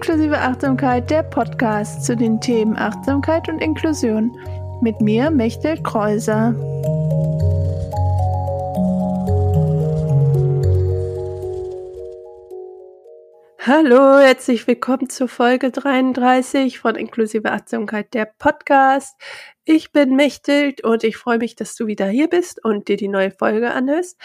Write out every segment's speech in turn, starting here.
Inklusive Achtsamkeit, der Podcast zu den Themen Achtsamkeit und Inklusion. Mit mir, Mechtel Kreuser. Hallo, herzlich willkommen zur Folge 33 von Inklusive Achtsamkeit, der Podcast. Ich bin Mechthild und ich freue mich, dass du wieder hier bist und dir die neue Folge anhörst.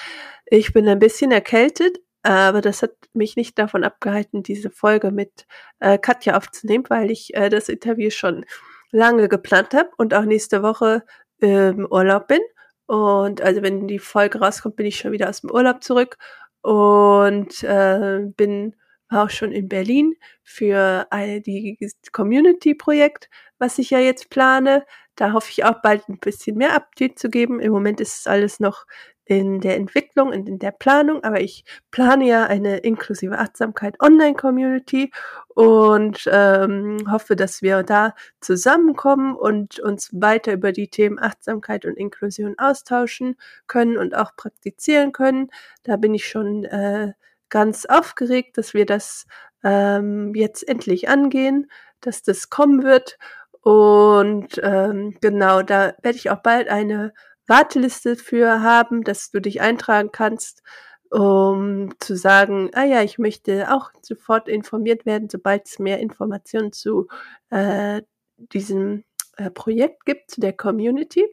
Ich bin ein bisschen erkältet, aber das hat mich nicht davon abgehalten, diese Folge mit äh, Katja aufzunehmen, weil ich äh, das Interview schon lange geplant habe und auch nächste Woche im Urlaub bin. Und also wenn die Folge rauskommt, bin ich schon wieder aus dem Urlaub zurück und äh, bin auch schon in Berlin für eine, die Community-Projekt, was ich ja jetzt plane. Da hoffe ich auch bald ein bisschen mehr Update zu geben. Im Moment ist es alles noch in der Entwicklung und in der Planung, aber ich plane ja eine inklusive Achtsamkeit Online-Community und ähm, hoffe, dass wir da zusammenkommen und uns weiter über die Themen Achtsamkeit und Inklusion austauschen können und auch praktizieren können. Da bin ich schon äh, ganz aufgeregt, dass wir das ähm, jetzt endlich angehen, dass das kommen wird. Und ähm, genau, da werde ich auch bald eine Warteliste für haben, dass du dich eintragen kannst, um zu sagen, ah ja, ich möchte auch sofort informiert werden, sobald es mehr Informationen zu äh, diesem äh, Projekt gibt, zu der Community.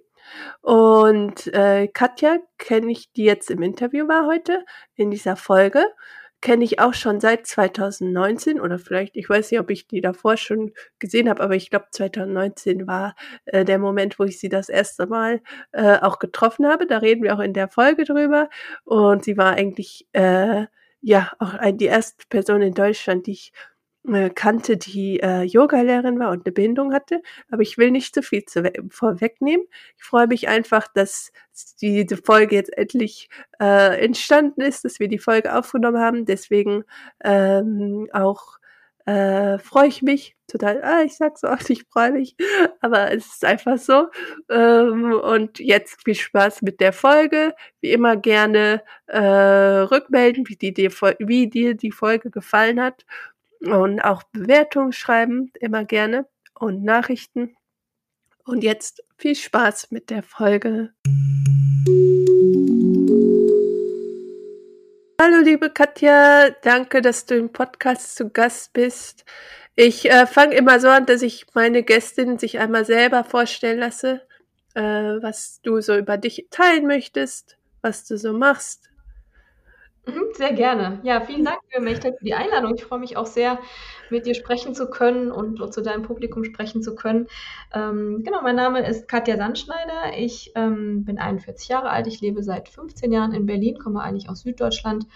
Und äh, Katja kenne ich, die jetzt im Interview war heute in dieser Folge kenne ich auch schon seit 2019 oder vielleicht, ich weiß nicht, ob ich die davor schon gesehen habe, aber ich glaube 2019 war äh, der Moment, wo ich sie das erste Mal äh, auch getroffen habe. Da reden wir auch in der Folge drüber. Und sie war eigentlich äh, ja auch die erste Person in Deutschland, die ich kannte, die äh, Yogalehrerin war und eine Bindung hatte. Aber ich will nicht zu viel zu vorwegnehmen. Ich freue mich einfach, dass diese Folge jetzt endlich äh, entstanden ist, dass wir die Folge aufgenommen haben. Deswegen ähm, auch äh, freue ich mich total. Ah, ich sag so oft, ich freue mich, aber es ist einfach so. Ähm, und jetzt viel Spaß mit der Folge. Wie immer gerne äh, rückmelden, wie, die, wie dir die Folge gefallen hat und auch Bewertungen schreiben, immer gerne und Nachrichten. Und jetzt viel Spaß mit der Folge. Hallo liebe Katja, danke, dass du im Podcast zu Gast bist. Ich äh, fange immer so an, dass ich meine Gästin sich einmal selber vorstellen lasse, äh, was du so über dich teilen möchtest, was du so machst. Mhm, sehr gerne. Ja, vielen Dank für mich für die Einladung. Ich freue mich auch sehr, mit dir sprechen zu können und, und zu deinem Publikum sprechen zu können. Ähm, genau, mein Name ist Katja Sandschneider. Ich ähm, bin 41 Jahre alt. Ich lebe seit 15 Jahren in Berlin, komme eigentlich aus Süddeutschland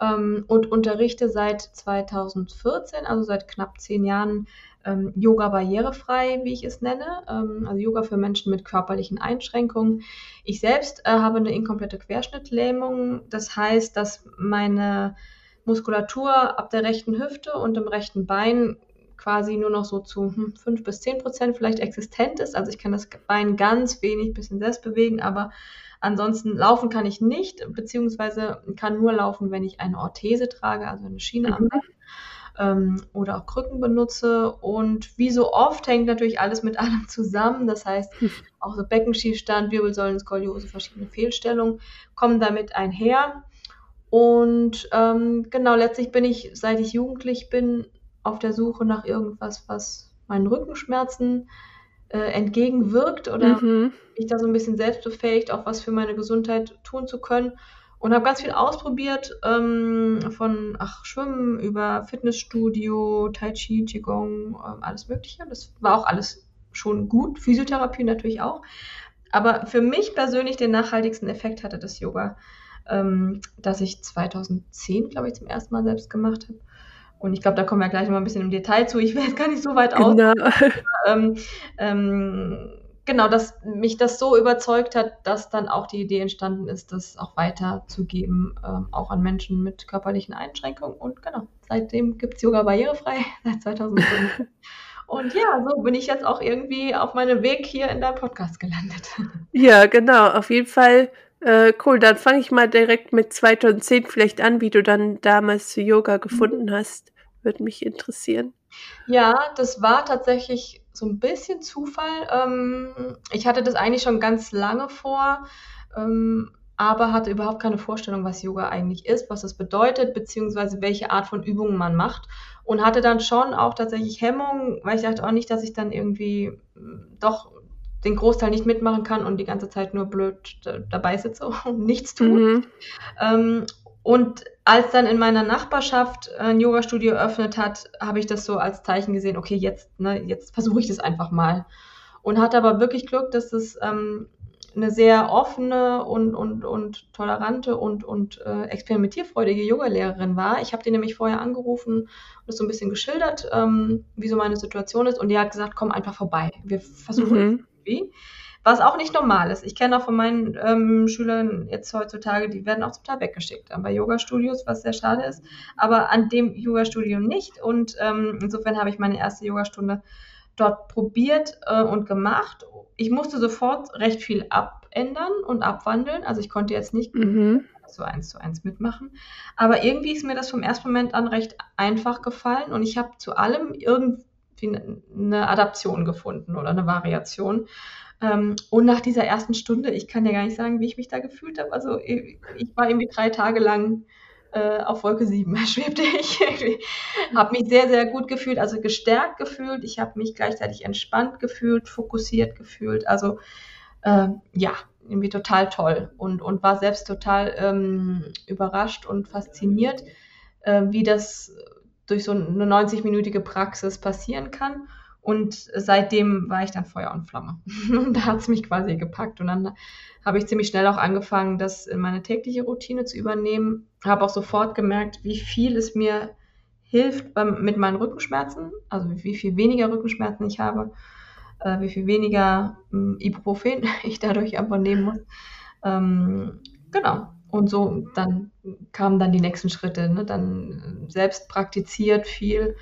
ähm, und unterrichte seit 2014, also seit knapp zehn Jahren, ähm, Yoga barrierefrei, wie ich es nenne, ähm, also Yoga für Menschen mit körperlichen Einschränkungen. Ich selbst äh, habe eine inkomplette Querschnittlähmung, das heißt, dass meine Muskulatur ab der rechten Hüfte und dem rechten Bein quasi nur noch so zu hm, 5 bis 10 Prozent vielleicht existent ist. Also ich kann das Bein ganz wenig bisschen selbst bewegen, aber ansonsten laufen kann ich nicht, beziehungsweise kann nur laufen, wenn ich eine Orthese trage, also eine Schiene mhm. am Bein ähm, oder auch Krücken benutze. Und wie so oft hängt natürlich alles mit allem zusammen. Das heißt, auch so Beckenschiefstand, Wirbelsäulen, Skoliose, verschiedene Fehlstellungen kommen damit einher. Und ähm, genau, letztlich bin ich, seit ich jugendlich bin, auf der Suche nach irgendwas, was meinen Rückenschmerzen äh, entgegenwirkt oder mhm. ich da so ein bisschen selbstbefähigt, auch was für meine Gesundheit tun zu können und habe ganz viel ausprobiert, ähm, von ach, Schwimmen über Fitnessstudio, Tai Chi, Qigong, ähm, alles Mögliche. Das war auch alles schon gut, Physiotherapie natürlich auch. Aber für mich persönlich den nachhaltigsten Effekt hatte das Yoga, ähm, das ich 2010, glaube ich, zum ersten Mal selbst gemacht habe. Und ich glaube, da kommen wir gleich noch mal ein bisschen im Detail zu. Ich jetzt gar nicht so weit aus. Genau. Ähm, ähm, genau, dass mich das so überzeugt hat, dass dann auch die Idee entstanden ist, das auch weiterzugeben, ähm, auch an Menschen mit körperlichen Einschränkungen. Und genau, seitdem gibt es Yoga barrierefrei, seit 2005. Und ja, so bin ich jetzt auch irgendwie auf meinem Weg hier in deinem Podcast gelandet. Ja, genau, auf jeden Fall äh, cool. Dann fange ich mal direkt mit 2010 vielleicht an, wie du dann damals zu Yoga gefunden mhm. hast. Würde mich interessieren. Ja, das war tatsächlich so ein bisschen Zufall. Ähm, ich hatte das eigentlich schon ganz lange vor, ähm, aber hatte überhaupt keine Vorstellung, was Yoga eigentlich ist, was es bedeutet, beziehungsweise welche Art von Übungen man macht. Und hatte dann schon auch tatsächlich Hemmungen, weil ich dachte auch nicht, dass ich dann irgendwie mm, doch den Großteil nicht mitmachen kann und die ganze Zeit nur blöd dabei sitze und nichts tue. Mhm. Ähm, und als dann in meiner Nachbarschaft ein Yoga-Studio eröffnet hat, habe ich das so als Zeichen gesehen, okay, jetzt, ne, jetzt versuche ich das einfach mal. Und hatte aber wirklich Glück, dass es ähm, eine sehr offene und, und, und tolerante und, und äh, experimentierfreudige Yoga-Lehrerin war. Ich habe die nämlich vorher angerufen und das so ein bisschen geschildert, ähm, wie so meine Situation ist. Und die hat gesagt, komm einfach vorbei. Wir versuchen mhm. irgendwie. Was auch nicht normal ist. Ich kenne auch von meinen ähm, Schülern jetzt heutzutage, die werden auch zum Teil weggeschickt bei Yoga-Studios, was sehr schade ist. Aber an dem Yoga-Studio nicht. Und ähm, insofern habe ich meine erste Yogastunde dort probiert äh, und gemacht. Ich musste sofort recht viel abändern und abwandeln. Also ich konnte jetzt nicht mhm. so eins zu eins mitmachen. Aber irgendwie ist mir das vom ersten Moment an recht einfach gefallen und ich habe zu allem irgendwie eine Adaption gefunden oder eine Variation. Ähm, und nach dieser ersten Stunde, ich kann ja gar nicht sagen, wie ich mich da gefühlt habe. Also ich, war irgendwie drei Tage lang äh, auf Wolke 7 schwebte ich. habe mich sehr, sehr gut gefühlt, also gestärkt gefühlt. Ich habe mich gleichzeitig entspannt gefühlt, fokussiert gefühlt. Also äh, ja, irgendwie total toll und, und war selbst total ähm, überrascht und fasziniert, äh, wie das durch so eine 90-minütige Praxis passieren kann. Und seitdem war ich dann Feuer und Flamme. und da hat es mich quasi gepackt. Und dann habe ich ziemlich schnell auch angefangen, das in meine tägliche Routine zu übernehmen. Habe auch sofort gemerkt, wie viel es mir hilft beim, mit meinen Rückenschmerzen, also wie viel weniger Rückenschmerzen ich habe, äh, wie viel weniger ähm, Ibuprofen ich dadurch einfach nehmen muss. Ähm, genau. Und so dann kamen dann die nächsten Schritte. Ne? Dann selbst praktiziert viel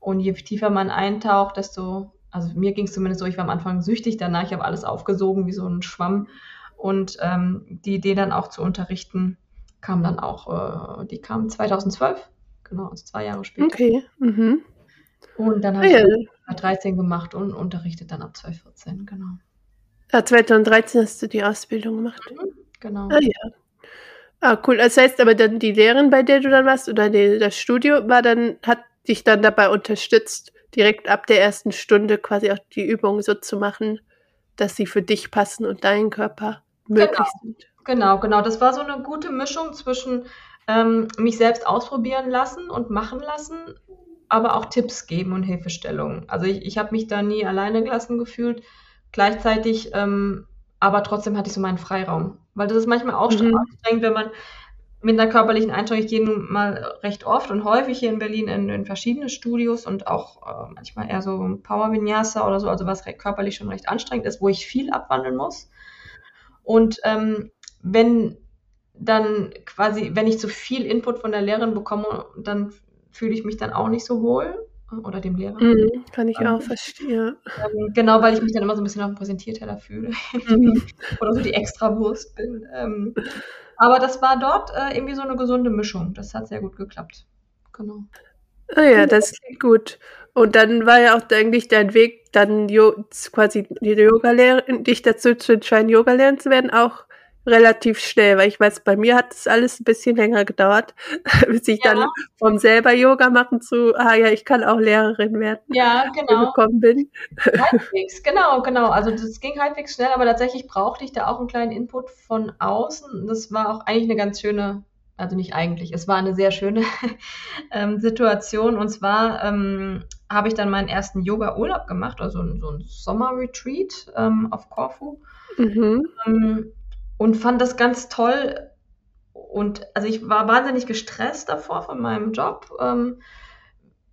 und je tiefer man eintaucht, desto, also mir ging es zumindest so, ich war am Anfang süchtig, danach ich habe alles aufgesogen wie so ein Schwamm. Und ähm, die Idee dann auch zu unterrichten, kam dann auch, äh, die kam 2012, genau, also zwei Jahre später. Okay. Mhm. Und dann habe ah, ich ja. 13 gemacht und unterrichtet dann ab 2014, genau. Ja, 2013 hast du die Ausbildung gemacht. Mhm, genau. Ah ja. Ah, cool. Das heißt aber dann die Lehrerin, bei der du dann warst, oder die, das Studio, war dann, hat dich dann dabei unterstützt, direkt ab der ersten Stunde quasi auch die Übungen so zu machen, dass sie für dich passen und deinen Körper möglich genau. sind. Genau, genau. Das war so eine gute Mischung zwischen ähm, mich selbst ausprobieren lassen und machen lassen, aber auch Tipps geben und Hilfestellungen. Also ich, ich habe mich da nie alleine gelassen gefühlt. Gleichzeitig, ähm, aber trotzdem hatte ich so meinen Freiraum. Weil das ist manchmal auch mhm. anstrengend, wenn man mit einer körperlichen Einschränkung, ich gehe nun mal recht oft und häufig hier in Berlin in, in verschiedene Studios und auch äh, manchmal eher so Power Vinyasa oder so, also was körperlich schon recht anstrengend ist, wo ich viel abwandeln muss. Und ähm, wenn dann quasi, wenn ich zu viel Input von der Lehrerin bekomme, dann fühle ich mich dann auch nicht so wohl oder dem Lehrer. Mm, kann ich ähm, auch verstehen. Ähm, genau, weil ich mich dann immer so ein bisschen auf dem Präsentierteller fühle. Mm. oder so die Extrawurst bin. Ähm, aber das war dort äh, irgendwie so eine gesunde Mischung. Das hat sehr gut geklappt. Genau. Ah ja, das klingt gut. Und dann war ja auch eigentlich dein Weg, dann quasi die Yoga-Lehrerin, dich dazu zu entscheiden, Yoga lernen zu werden, auch relativ schnell, weil ich weiß, bei mir hat es alles ein bisschen länger gedauert, bis ich ja. dann vom selber Yoga machen zu, ah ja, ich kann auch Lehrerin werden, ja, genau. gekommen bin. Halbwegs, genau, genau. Also das ging halbwegs schnell, aber tatsächlich brauchte ich da auch einen kleinen Input von außen. Das war auch eigentlich eine ganz schöne, also nicht eigentlich, es war eine sehr schöne ähm, Situation. Und zwar ähm, habe ich dann meinen ersten Yoga-Urlaub gemacht, also so ein Sommer-Retreat ähm, auf Korfu. Mhm. Und fand das ganz toll. Und also ich war wahnsinnig gestresst davor von meinem Job. Ähm,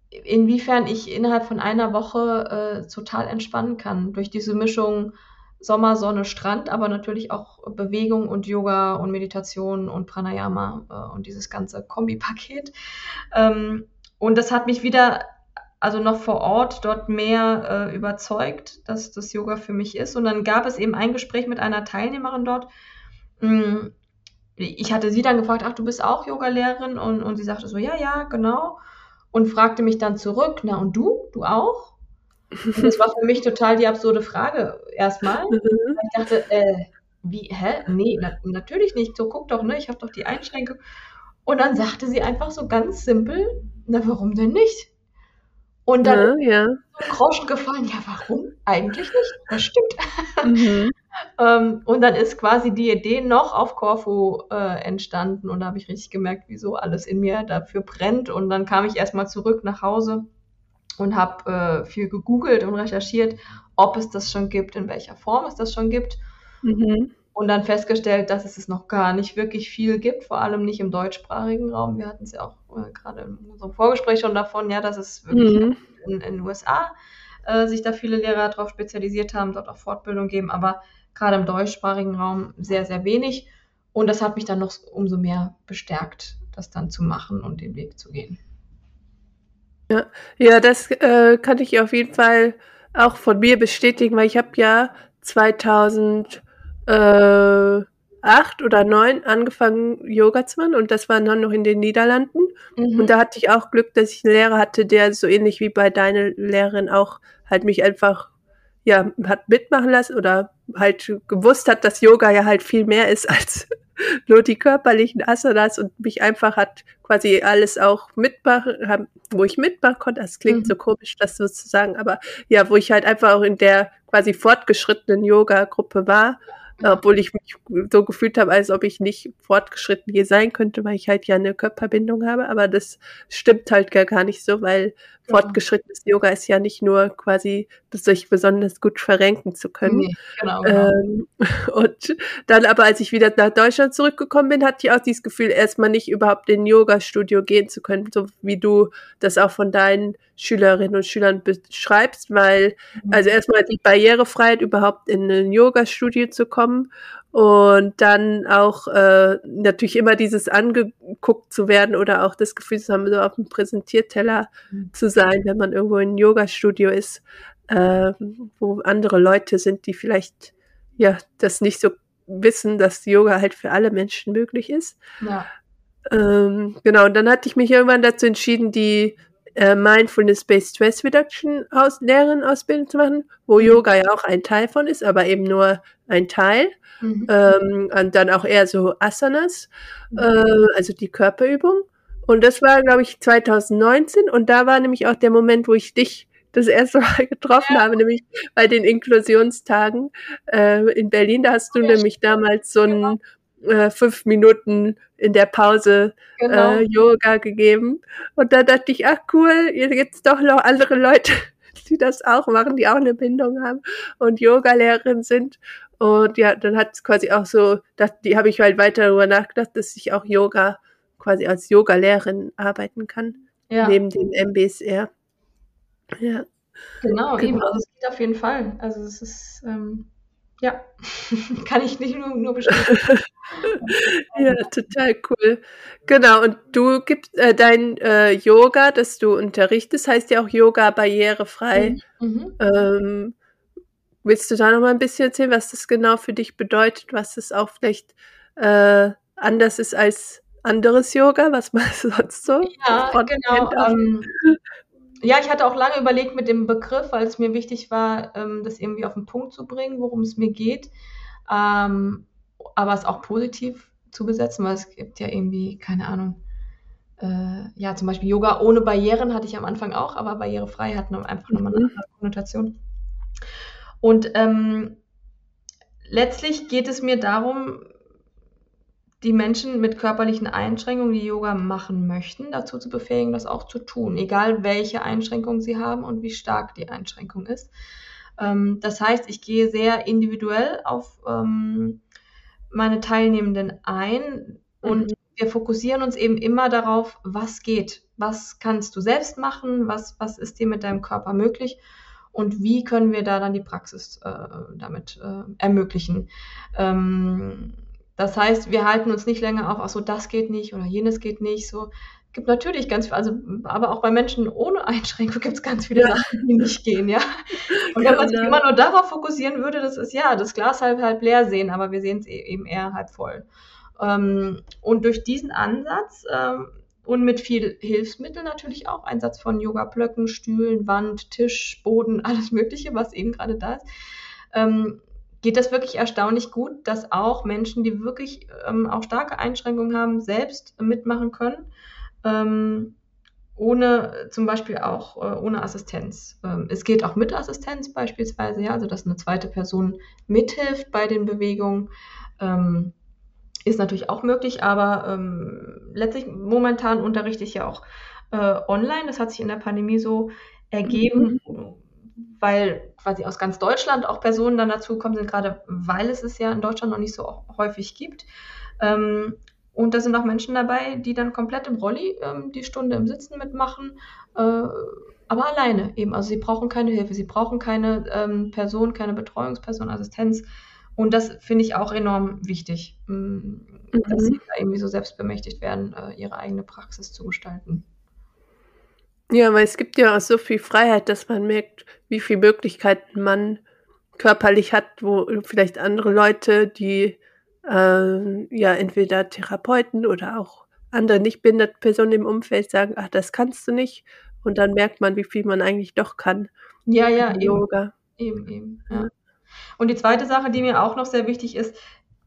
inwiefern ich innerhalb von einer Woche äh, total entspannen kann durch diese Mischung Sommer, Sonne, Strand, aber natürlich auch Bewegung und Yoga und Meditation und Pranayama äh, und dieses ganze Kombipaket. Ähm, und das hat mich wieder, also noch vor Ort, dort mehr äh, überzeugt, dass das Yoga für mich ist. Und dann gab es eben ein Gespräch mit einer Teilnehmerin dort, ich hatte sie dann gefragt, ach, du bist auch Yogalehrerin? Und, und sie sagte so, ja, ja, genau. und fragte mich dann zurück, na und du? Du auch? Und das war für mich total die absurde Frage erstmal. Mhm. Ich dachte, äh, wie, hä? Nee, na, natürlich nicht. So, guck doch, ne? Ich habe doch die Einschränkung. Und dann sagte sie einfach so ganz simpel, na, warum denn nicht? Und dann Ja, ja. Groschen gefallen, ja, warum? Eigentlich nicht. Das stimmt. Mhm. Ähm, und dann ist quasi die Idee noch auf Korfu äh, entstanden und da habe ich richtig gemerkt, wieso alles in mir dafür brennt. Und dann kam ich erstmal zurück nach Hause und habe äh, viel gegoogelt und recherchiert, ob es das schon gibt, in welcher Form es das schon gibt. Mhm. Und dann festgestellt, dass es es noch gar nicht wirklich viel gibt, vor allem nicht im deutschsprachigen Raum. Wir hatten es ja auch äh, gerade in unserem Vorgespräch schon davon, ja, dass es wirklich Mhm. in, in den USA äh, sich da viele Lehrer darauf spezialisiert haben, dort auch Fortbildung geben, aber gerade im deutschsprachigen Raum sehr, sehr wenig. Und das hat mich dann noch umso mehr bestärkt, das dann zu machen und den Weg zu gehen. Ja, das äh, kann ich auf jeden Fall auch von mir bestätigen, weil ich habe ja 2008 oder 9 angefangen Yoga zu machen und das war dann noch in den Niederlanden. Mhm. Und da hatte ich auch Glück, dass ich einen Lehrer hatte, der so ähnlich wie bei deiner Lehrerin auch halt mich einfach ja hat mitmachen lassen oder halt gewusst hat, dass Yoga ja halt viel mehr ist als nur die körperlichen Asanas und mich einfach hat quasi alles auch mitmachen, wo ich mitmachen konnte. Das klingt Mhm. so komisch, das so zu sagen, aber ja, wo ich halt einfach auch in der quasi fortgeschrittenen Yoga-Gruppe war, obwohl ich mich so gefühlt habe, als ob ich nicht fortgeschritten hier sein könnte, weil ich halt ja eine Körperbindung habe, aber das stimmt halt gar nicht so, weil Genau. fortgeschrittenes Yoga ist ja nicht nur quasi, sich besonders gut verrenken zu können. Nee, genau, genau. Ähm, und dann aber, als ich wieder nach Deutschland zurückgekommen bin, hatte ich auch dieses Gefühl, erstmal nicht überhaupt in ein Yoga-Studio gehen zu können, so wie du das auch von deinen Schülerinnen und Schülern beschreibst, weil, Mhm. also erstmal die Barrierefreiheit, überhaupt in ein Yoga-Studio zu kommen und dann auch äh, natürlich immer dieses angeguckt zu werden oder auch das Gefühl zu haben, so auf dem Präsentierteller Mhm. zu sein, wenn man irgendwo in ein Yoga-Studio ist, äh, wo andere Leute sind, die vielleicht ja das nicht so wissen, dass Yoga halt für alle Menschen möglich ist. ja. Ähm, genau, und dann hatte ich mich irgendwann dazu entschieden, die äh, Mindfulness-Based Stress Reduction aus Lehrerin-Ausbildung zu machen, wo Mhm. Yoga ja auch ein Teil von ist, aber eben nur ein Teil. Mhm. Ähm, und dann auch eher so Asanas, Mhm. äh, also die Körperübung. Und das war, glaube ich, 2019. Und da war nämlich auch der Moment, wo ich dich das erste Mal getroffen habe, nämlich bei den Inklusionstagen äh, in Berlin. Da hast du Ja, nämlich damals so ein äh, fünf Minuten in der Pause Genau. äh, Yoga gegeben. Und da dachte ich, ach cool, hier gibt's doch noch andere Leute, die das auch machen, die auch eine Bindung haben und Yoga-Lehrerin sind. Und ja, dann hat es quasi auch so, dass, die habe ich halt weiter darüber nachgedacht, dass ich auch Yoga quasi als Yoga-Lehrerin arbeiten kann, ja. neben dem MBSR. Ja, Genau, Genau. eben, also es geht auf jeden Fall. Also es ist, ähm, ja, kann ich nicht nur, nur bestätigen. ja, total cool. Genau, und du gibst äh, dein äh, Yoga, das du unterrichtest, heißt ja auch Yoga barrierefrei. Mhm. Ähm, willst du da noch mal ein bisschen erzählen, was das genau für dich bedeutet, was es auch vielleicht äh, anders ist als anderes Yoga, was man sonst so Ja, genau. Ähm, ja, ich hatte auch lange überlegt mit dem Begriff, weil es mir wichtig war, ähm, das irgendwie auf den Punkt zu bringen, worum es mir geht. Ähm, aber es auch positiv zu besetzen, weil es gibt ja irgendwie, keine Ahnung, äh, ja, zum Beispiel Yoga ohne Barrieren hatte ich am Anfang auch, aber barrierefrei hat noch, einfach nochmal eine Mhm. andere Konnotation. Und ähm, letztlich geht es mir darum, die Menschen mit körperlichen Einschränkungen, die Yoga machen möchten, dazu zu befähigen, das auch zu tun, egal welche Einschränkung sie haben und wie stark die Einschränkung ist. Ähm, das heißt, ich gehe sehr individuell auf ähm, meine Teilnehmenden ein und Mhm. wir fokussieren uns eben immer darauf, was geht, was kannst du selbst machen, was, was ist dir mit deinem Körper möglich und wie können wir da dann die Praxis äh, damit äh, ermöglichen. Ähm, das heißt, wir halten uns nicht länger auf, ach so, das geht nicht oder jenes geht nicht. So gibt natürlich ganz viel, also aber auch bei Menschen ohne Einschränkung gibt es ganz viele Ja. Sachen, die nicht gehen, ja. Und wenn man sich Genau. immer nur darauf fokussieren würde, das ist ja das Glas halb halb leer sehen, aber wir sehen es eben eher halb voll. Ähm, und durch diesen Ansatz ähm, und mit viel Hilfsmittel natürlich auch, Einsatz von Yoga-Blöcken, Stühlen, Wand, Tisch, Boden, alles Mögliche, was eben gerade da ist, ähm, geht das wirklich erstaunlich gut, dass auch Menschen, die wirklich ähm, auch starke Einschränkungen haben, selbst mitmachen können. Ähm, ohne zum Beispiel auch äh, ohne Assistenz. Ähm, es geht auch mit Assistenz beispielsweise, ja, also dass eine zweite Person mithilft bei den Bewegungen. Ähm, ist natürlich auch möglich, aber ähm, letztlich momentan unterrichte ich ja auch äh, online. Das hat sich in der Pandemie so ergeben, mhm. Weil quasi aus ganz Deutschland auch Personen dann dazukommen sind, gerade weil es es ja in Deutschland noch nicht so häufig gibt. Ähm, und da sind auch Menschen dabei, die dann komplett im Rolli ähm, die Stunde im Sitzen mitmachen, äh, aber alleine eben. Also sie brauchen keine Hilfe, sie brauchen keine ähm, Person, keine Betreuungsperson, Assistenz. Und das finde ich auch enorm wichtig, mm, dass mhm. sie da irgendwie so selbstbemächtigt werden, äh, ihre eigene Praxis zu gestalten. Ja, weil es gibt ja auch so viel Freiheit, dass man merkt, wie viele Möglichkeiten man körperlich hat, wo vielleicht andere Leute, die äh, ja entweder Therapeuten oder auch andere nicht behinderte Personen im Umfeld sagen, ach, das kannst du nicht. Und dann merkt man, wie viel man eigentlich doch kann. Ja, ja, eben. Yoga. Eben, eben. Ja. Und die zweite Sache, die mir auch noch sehr wichtig ist,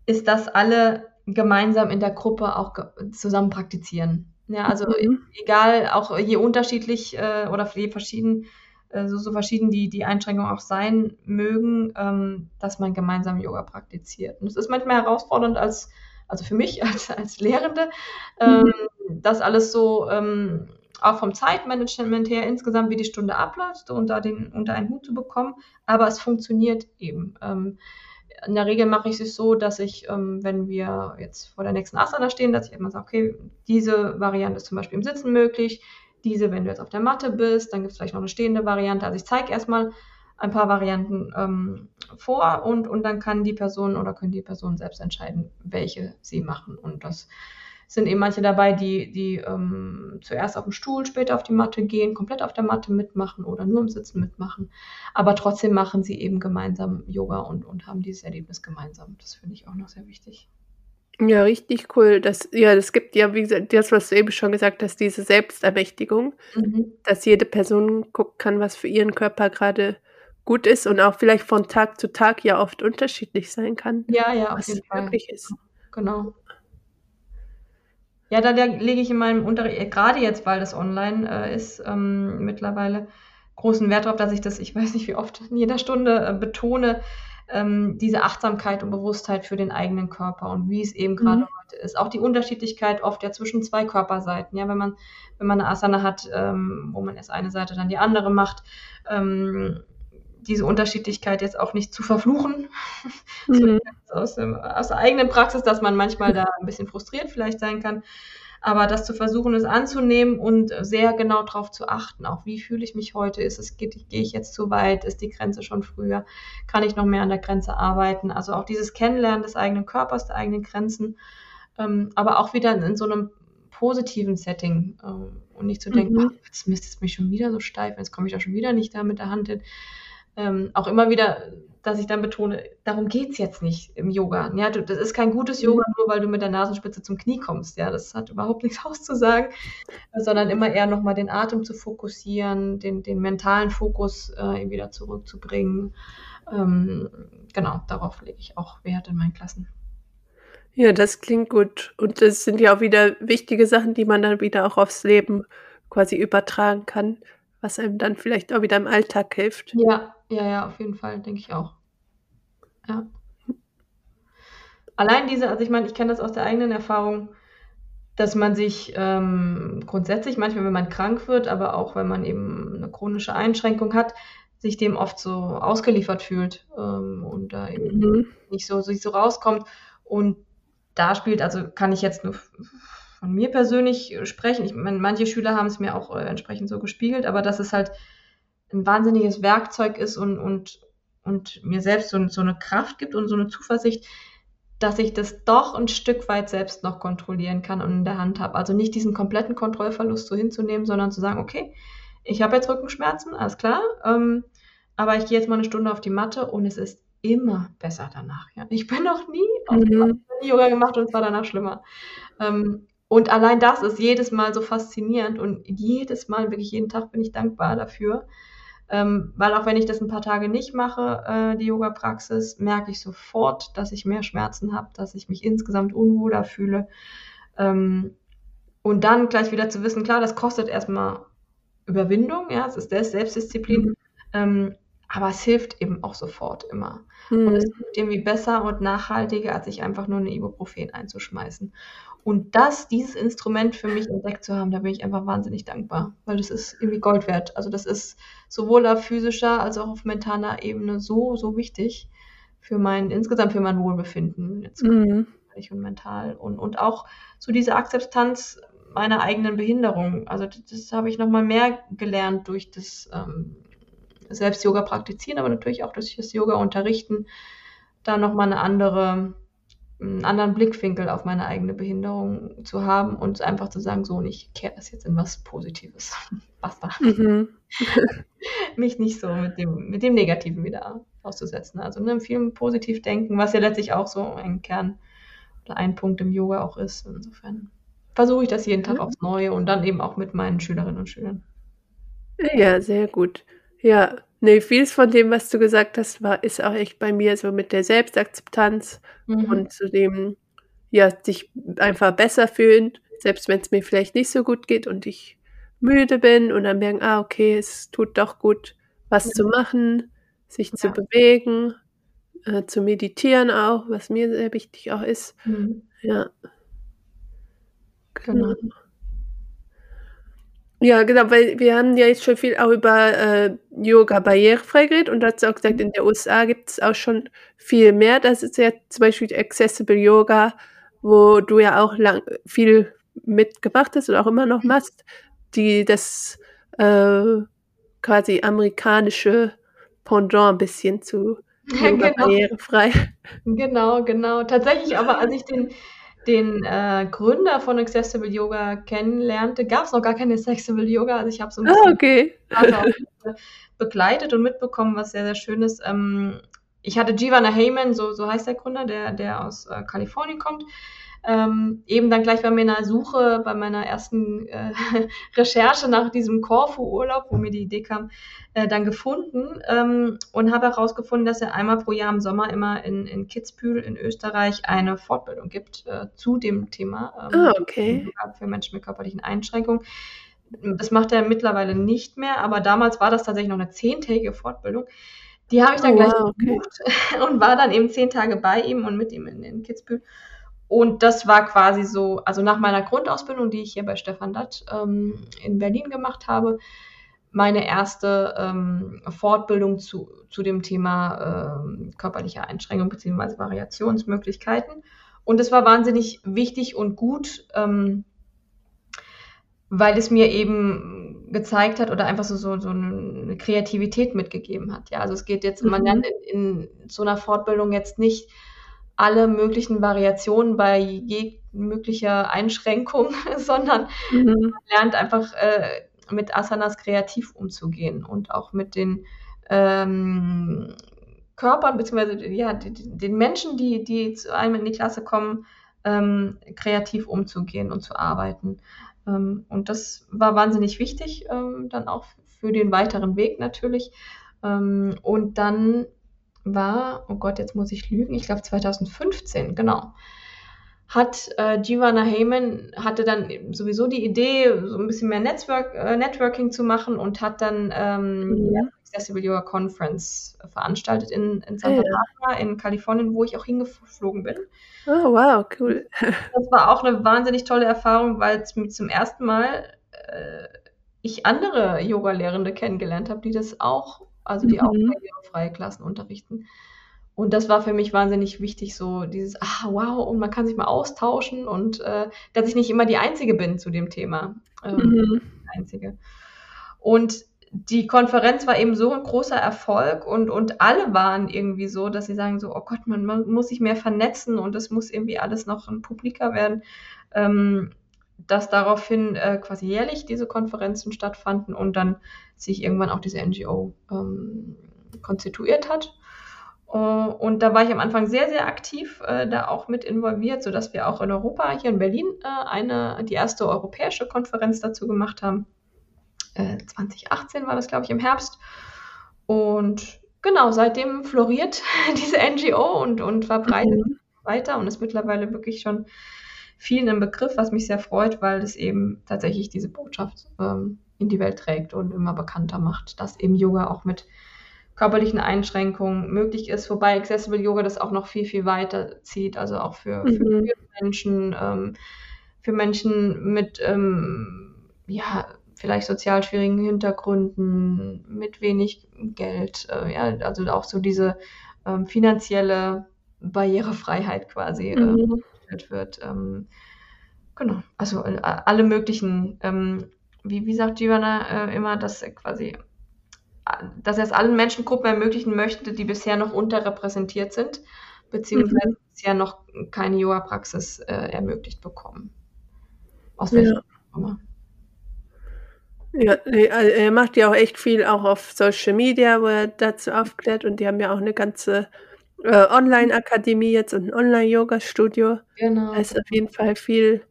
ist, dass alle gemeinsam in der Gruppe auch zusammen praktizieren. Ja, also mhm. egal, auch je unterschiedlich äh, oder je verschieden, so, so verschieden die, die Einschränkungen auch sein mögen, ähm, dass man gemeinsam Yoga praktiziert. Und es ist manchmal herausfordernd als, also für mich als, als Lehrende, ähm, mhm. das alles so ähm, auch vom Zeitmanagement her insgesamt, wie die Stunde abläuft, unter, den, unter einen Hut zu bekommen. Aber es funktioniert eben. Ähm, in der Regel mache ich es so, dass ich, ähm, wenn wir jetzt vor der nächsten Asana stehen, dass ich immer sage, okay, diese Variante ist zum Beispiel im Sitzen möglich, diese, wenn du jetzt auf der Matte bist, dann gibt es vielleicht noch eine stehende Variante. Also ich zeige erstmal ein paar Varianten ähm, vor und, und dann kann die Person oder können die Personen selbst entscheiden, welche sie machen. Und das sind eben manche dabei, die, die ähm, zuerst auf dem Stuhl, später auf die Matte gehen, komplett auf der Matte mitmachen oder nur im Sitzen mitmachen. Aber trotzdem machen sie eben gemeinsam Yoga und, und haben dieses Erlebnis gemeinsam. Das finde ich auch noch sehr wichtig. Ja, richtig cool. Das, ja, das gibt ja, wie gesagt, das, was du eben schon gesagt hast, diese Selbstermächtigung, mhm. dass jede Person gucken kann, was für ihren Körper gerade gut ist und auch vielleicht von Tag zu Tag ja oft unterschiedlich sein kann. Ja, ja, auf jeden Fall. ist. Genau. Ja, da lege ich in meinem Unterricht, äh, gerade jetzt, weil das online äh, ist, ähm, mittlerweile großen Wert darauf, dass ich das, ich weiß nicht wie oft, in jeder Stunde äh, betone, ähm, diese Achtsamkeit und Bewusstheit für den eigenen Körper und wie es eben gerade mhm. heute ist. Auch die Unterschiedlichkeit oft ja zwischen zwei Körperseiten. Ja, wenn man, wenn man eine Asana hat, ähm, wo man erst eine Seite, dann die andere macht, ähm, diese Unterschiedlichkeit jetzt auch nicht zu verfluchen. Mhm. so aus, aus, der eigenen Praxis, dass man manchmal da ein bisschen frustriert vielleicht sein kann. Aber das zu versuchen, es anzunehmen und sehr genau darauf zu achten, auch wie fühle ich mich heute, ist es, gehe ich jetzt zu weit, ist die Grenze schon früher, kann ich noch mehr an der Grenze arbeiten. Also auch dieses Kennenlernen des eigenen Körpers, der eigenen Grenzen, ähm, aber auch wieder in so einem positiven Setting ähm, und nicht zu denken, mhm. ach, jetzt misst es mich schon wieder so steif, jetzt komme ich da schon wieder nicht da mit der Hand hin ähm, auch immer wieder, dass ich dann betone, darum geht es jetzt nicht im Yoga. Ja, das ist kein gutes Yoga, mhm. nur weil du mit der Nasenspitze zum Knie kommst. Ja, das hat überhaupt nichts auszusagen, sondern immer eher nochmal den Atem zu fokussieren, den, den mentalen Fokus äh, wieder zurückzubringen. Ähm, genau, darauf lege ich auch Wert in meinen Klassen. Ja, das klingt gut. Und das sind ja auch wieder wichtige Sachen, die man dann wieder auch aufs Leben quasi übertragen kann, was einem dann vielleicht auch wieder im Alltag hilft. Ja, ja, ja, auf jeden Fall, denke ich auch. Ja. Allein diese, also ich meine, ich kenne das aus der eigenen Erfahrung, dass man sich ähm, grundsätzlich, manchmal wenn man krank wird, aber auch wenn man eben eine chronische Einschränkung hat, sich dem oft so ausgeliefert fühlt ähm, und da eben mhm. nicht so, sich so rauskommt. Und da spielt, also kann ich jetzt nur von mir persönlich sprechen. Ich meine, manche Schüler haben es mir auch äh, entsprechend so gespiegelt, aber das ist halt ein wahnsinniges Werkzeug ist und, und, und mir selbst so, so eine Kraft gibt und so eine Zuversicht, dass ich das doch ein Stück weit selbst noch kontrollieren kann und in der Hand habe. Also nicht diesen kompletten Kontrollverlust so hinzunehmen, sondern zu sagen, okay, ich habe jetzt Rückenschmerzen, alles klar, ähm, aber ich gehe jetzt mal eine Stunde auf die Matte und es ist immer besser danach. Ja. Ich bin noch nie mhm. Yoga gemacht und es war danach schlimmer. Ähm, und allein das ist jedes Mal so faszinierend und jedes Mal, wirklich jeden Tag bin ich dankbar dafür. Ähm, weil auch wenn ich das ein paar Tage nicht mache, äh, die Yoga-Praxis, merke ich sofort, dass ich mehr Schmerzen habe, dass ich mich insgesamt unwohler fühle. Ähm, und dann gleich wieder zu wissen, klar, das kostet erstmal Überwindung, ja, es ist Selbstdisziplin, mhm. ähm, aber es hilft eben auch sofort immer. Mhm. Und es ist irgendwie besser und nachhaltiger, als sich einfach nur eine Ibuprofen einzuschmeißen. Und das, dieses Instrument für mich entdeckt zu haben, da bin ich einfach wahnsinnig dankbar, weil das ist irgendwie Gold wert. Also das ist sowohl auf physischer als auch auf mentaler Ebene so, so wichtig für mein, insgesamt für mein Wohlbefinden, jetzt mhm. und mental. Und, und auch so diese Akzeptanz meiner eigenen Behinderung. Also das, das habe ich nochmal mehr gelernt durch das ähm, selbst Yoga praktizieren, aber natürlich auch durch das Yoga unterrichten, da nochmal eine andere einen anderen Blickwinkel auf meine eigene Behinderung zu haben und einfach zu sagen, so, und ich kehre das jetzt in was Positives. Basta. Mhm. Mich nicht so mit dem, mit dem Negativen wieder auszusetzen. Also ne, viel positiv denken, was ja letztlich auch so ein Kern oder ein Punkt im Yoga auch ist. Insofern versuche ich das jeden Tag mhm. aufs Neue und dann eben auch mit meinen Schülerinnen und Schülern. Ja, sehr gut. Ja, nee, vieles von dem, was du gesagt hast, war, ist auch echt bei mir so mit der Selbstakzeptanz mhm. und zu dem, ja, sich einfach besser fühlen, selbst wenn es mir vielleicht nicht so gut geht und ich müde bin und dann merken, ah, okay, es tut doch gut, was ja. zu machen, sich ja. zu bewegen, äh, zu meditieren auch, was mir sehr wichtig auch ist. Mhm. Ja. Genau. genau. Ja, genau, weil wir haben ja jetzt schon viel auch über äh, Yoga barrierefrei geredet und dazu auch gesagt, in der USA gibt es auch schon viel mehr. Das ist ja zum Beispiel Accessible Yoga, wo du ja auch lang, viel mitgebracht hast und auch immer noch machst, die das äh, quasi amerikanische Pendant ein bisschen zu Yoga genau. barrierefrei. Genau, genau. Tatsächlich aber, als ich den den äh, Gründer von Accessible Yoga kennenlernte, gab es noch gar keine Accessible Yoga. Also ich habe so ein bisschen ah, okay. begleitet und mitbekommen, was sehr, sehr schön ist. Ähm, ich hatte Giovanna Heyman, so, so heißt der Gründer, der, der aus äh, Kalifornien kommt, ähm, eben dann gleich bei meiner Suche, bei meiner ersten äh, Recherche nach diesem Korfu-Urlaub, wo mir die Idee kam, äh, dann gefunden ähm, und habe herausgefunden, dass er einmal pro Jahr im Sommer immer in, in Kitzbühel in Österreich eine Fortbildung gibt äh, zu dem Thema ähm, oh, okay. für Menschen mit körperlichen Einschränkungen. Das macht er mittlerweile nicht mehr, aber damals war das tatsächlich noch eine zehntägige Fortbildung. Die habe ich dann oh, gleich wow, gebucht okay. und war dann eben zehn Tage bei ihm und mit ihm in, in Kitzbühel. Und das war quasi so, also nach meiner Grundausbildung, die ich hier bei Stefan Datt ähm, in Berlin gemacht habe, meine erste ähm, Fortbildung zu, zu dem Thema ähm, körperliche Einschränkung bzw. Variationsmöglichkeiten. Und es war wahnsinnig wichtig und gut, ähm, weil es mir eben gezeigt hat oder einfach so, so, so eine Kreativität mitgegeben hat. Ja, also es geht jetzt, mhm. man lernt in, in so einer Fortbildung jetzt nicht alle möglichen Variationen bei je möglicher Einschränkung, sondern mhm. man lernt einfach äh, mit Asanas kreativ umzugehen und auch mit den ähm, Körpern beziehungsweise ja, den Menschen, die, die zu einem in die Klasse kommen, ähm, kreativ umzugehen und zu arbeiten. Ähm, und das war wahnsinnig wichtig, ähm, dann auch für den weiteren Weg natürlich. Ähm, und dann war, oh Gott, jetzt muss ich lügen, ich glaube 2015, genau, hat äh, Giovanna Heyman hatte dann sowieso die Idee, so ein bisschen mehr Netzwerk, äh, Networking zu machen und hat dann ähm, die Accessible Yoga Conference veranstaltet in, in Santa Barbara in Kalifornien, wo ich auch hingeflogen bin. Oh, wow, cool. Das war auch eine wahnsinnig tolle Erfahrung, weil es zum ersten Mal äh, ich andere Yoga-Lehrende kennengelernt habe, die das auch also die mhm. auch barrierefreie Klassen unterrichten. Und das war für mich wahnsinnig wichtig, so dieses, ah, wow, und man kann sich mal austauschen und äh, dass ich nicht immer die Einzige bin zu dem Thema. Ähm, mhm. Einzige. Und die Konferenz war eben so ein großer Erfolg und, und alle waren irgendwie so, dass sie sagen so, oh Gott, man, man muss sich mehr vernetzen und es muss irgendwie alles noch ein Publiker werden. Ähm, dass daraufhin äh, quasi jährlich diese Konferenzen stattfanden und dann sich irgendwann auch diese NGO ähm, konstituiert hat. und da war ich am Anfang sehr, sehr aktiv, äh, da auch mit involviert, sodass wir auch in Europa, hier in Berlin, äh, eine, die erste europäische Konferenz dazu gemacht haben. 2018 war das, glaube ich, im Herbst. Und genau, seitdem floriert diese NGO und, und verbreitet mhm. weiter und ist mittlerweile wirklich schon vielen im Begriff, was mich sehr freut, weil es eben tatsächlich diese Botschaft ähm, in die Welt trägt und immer bekannter macht, dass eben Yoga auch mit körperlichen Einschränkungen möglich ist, wobei Accessible Yoga das auch noch viel, viel weiter zieht, also auch für, mhm. für Menschen, ähm, für Menschen mit ähm, ja, vielleicht sozial schwierigen Hintergründen, mit wenig Geld, äh, ja, also auch so diese ähm, finanzielle Barrierefreiheit quasi äh, mhm. äh, wird. Ähm, genau, also äh, alle möglichen, ähm, wie, wie sagt Giovanna äh, immer, dass quasi dass er es allen Menschengruppen ermöglichen möchte, die bisher noch unterrepräsentiert sind, beziehungsweise mhm. bisher noch keine Yoga-Praxis äh, ermöglicht bekommen. Aus welchem ja. immer. Ja, also er macht ja auch echt viel auch auf Social Media, wo er dazu aufklärt und die haben ja auch eine ganze äh, Online-Akademie jetzt und ein Online-Yoga-Studio. Genau. Da ist auf jeden Fall viel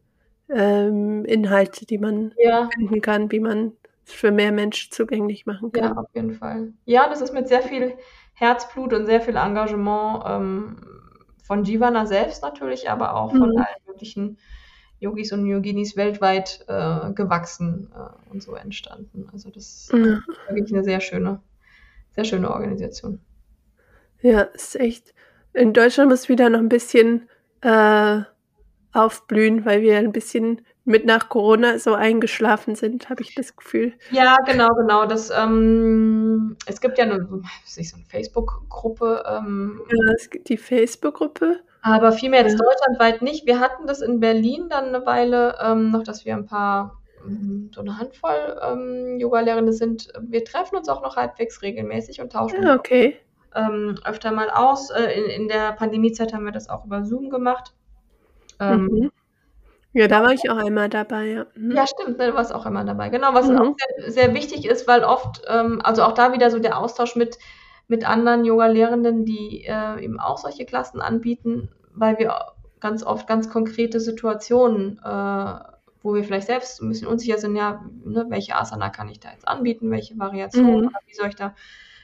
ähm, Inhalte, die man ja. finden kann, wie man es für mehr Menschen zugänglich machen kann. Ja, auf jeden Fall. Ja, das ist mit sehr viel Herzblut und sehr viel Engagement ähm, von Jivana selbst natürlich, aber auch von mhm. allen möglichen Yogis und Yoginis weltweit äh, gewachsen äh, und so entstanden. Also das ja. ist wirklich eine sehr schöne, sehr schöne Organisation. Ja, ist echt. In Deutschland muss wieder noch ein bisschen äh, aufblühen, weil wir ein bisschen mit nach Corona so eingeschlafen sind, habe ich das Gefühl. Ja, genau, genau. Das, ähm, es gibt ja eine, so eine Facebook-Gruppe. Ähm, ja, es gibt die Facebook-Gruppe. Aber vielmehr jetzt ja. deutschlandweit nicht. Wir hatten das in Berlin dann eine Weile ähm, noch, dass wir ein paar, ähm, so eine Handvoll ähm, Yoga-Lehrende sind. Wir treffen uns auch noch halbwegs regelmäßig und tauschen ja, okay. auch, ähm, öfter mal aus. Äh, in, in der Pandemiezeit haben wir das auch über Zoom gemacht. Ähm, mhm. Ja, da war ich auch einmal dabei, ja. Mhm. Ja, stimmt, ne, du warst auch immer dabei. Genau, was mhm. auch sehr, sehr, wichtig ist, weil oft, ähm, also auch da wieder so der Austausch mit, mit anderen Yoga-Lehrenden, die äh, eben auch solche Klassen anbieten, weil wir ganz oft ganz konkrete Situationen, äh, wo wir vielleicht selbst ein bisschen unsicher sind, ja, ne, welche Asana kann ich da jetzt anbieten, welche Variation, mhm. wie soll ich da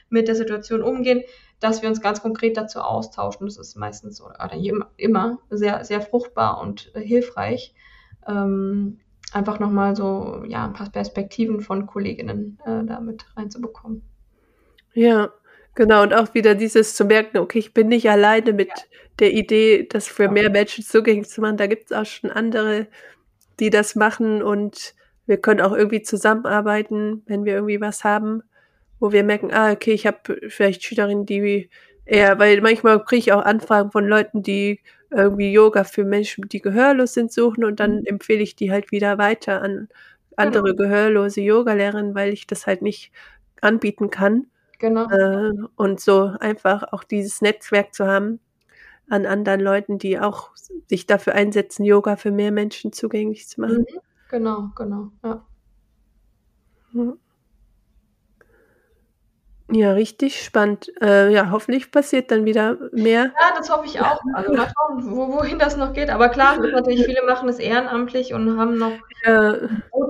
mit der Situation umgehen, dass wir uns ganz konkret dazu austauschen. Das ist meistens oder immer sehr, sehr fruchtbar und äh, hilfreich. Ähm, einfach nochmal so ja, ein paar Perspektiven von Kolleginnen äh, damit reinzubekommen. Ja, genau. Und auch wieder dieses zu merken, okay, ich bin nicht alleine mit ja. der Idee, das für mehr Menschen zugänglich zu machen. Da gibt es auch schon andere, die das machen und wir können auch irgendwie zusammenarbeiten, wenn wir irgendwie was haben wo wir merken, ah, okay, ich habe vielleicht Schülerinnen, die eher, weil manchmal kriege ich auch Anfragen von Leuten, die irgendwie Yoga für Menschen, die gehörlos sind, suchen und dann mhm. empfehle ich die halt wieder weiter an andere genau. gehörlose Yoga-Lehrerinnen, weil ich das halt nicht anbieten kann. Genau. Äh, und so einfach auch dieses Netzwerk zu haben an anderen Leuten, die auch sich dafür einsetzen, Yoga für mehr Menschen zugänglich zu machen. Mhm. Genau, genau, ja. Mhm. Ja, richtig spannend. Äh, ja, hoffentlich passiert dann wieder mehr. Ja, das hoffe ich auch. Also mal schauen, wo, wohin das noch geht. Aber klar, natürlich, viele machen es ehrenamtlich und haben noch ja.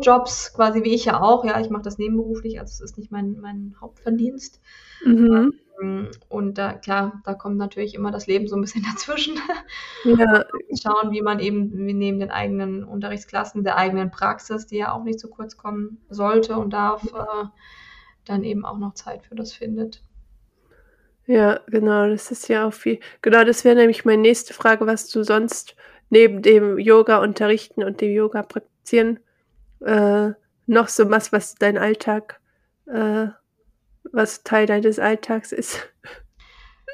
Jobs, quasi wie ich ja auch. Ja, ich mache das nebenberuflich, also es ist nicht mein, mein Hauptverdienst. Mhm. Ähm, und da, klar, da kommt natürlich immer das Leben so ein bisschen dazwischen. Ja. Schauen, wie man eben neben den eigenen Unterrichtsklassen, der eigenen Praxis, die ja auch nicht zu kurz kommen sollte und darf, äh, dann eben auch noch Zeit für das findet. Ja, genau, das ist ja auch viel. Genau, das wäre nämlich meine nächste Frage, was du sonst neben dem Yoga unterrichten und dem Yoga praktizieren äh, noch so machst, was dein Alltag, äh, was Teil deines Alltags ist.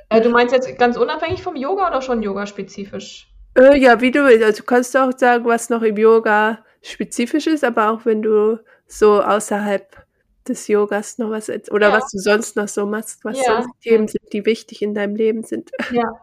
Äh, du meinst jetzt ganz unabhängig vom Yoga oder schon yoga-spezifisch? Äh, ja, wie du willst. Also du kannst auch sagen, was noch im Yoga spezifisch ist, aber auch wenn du so außerhalb des Yogas noch was oder ja. was du sonst noch so machst, was ja. sonst Themen sind, die wichtig in deinem Leben sind. Ja.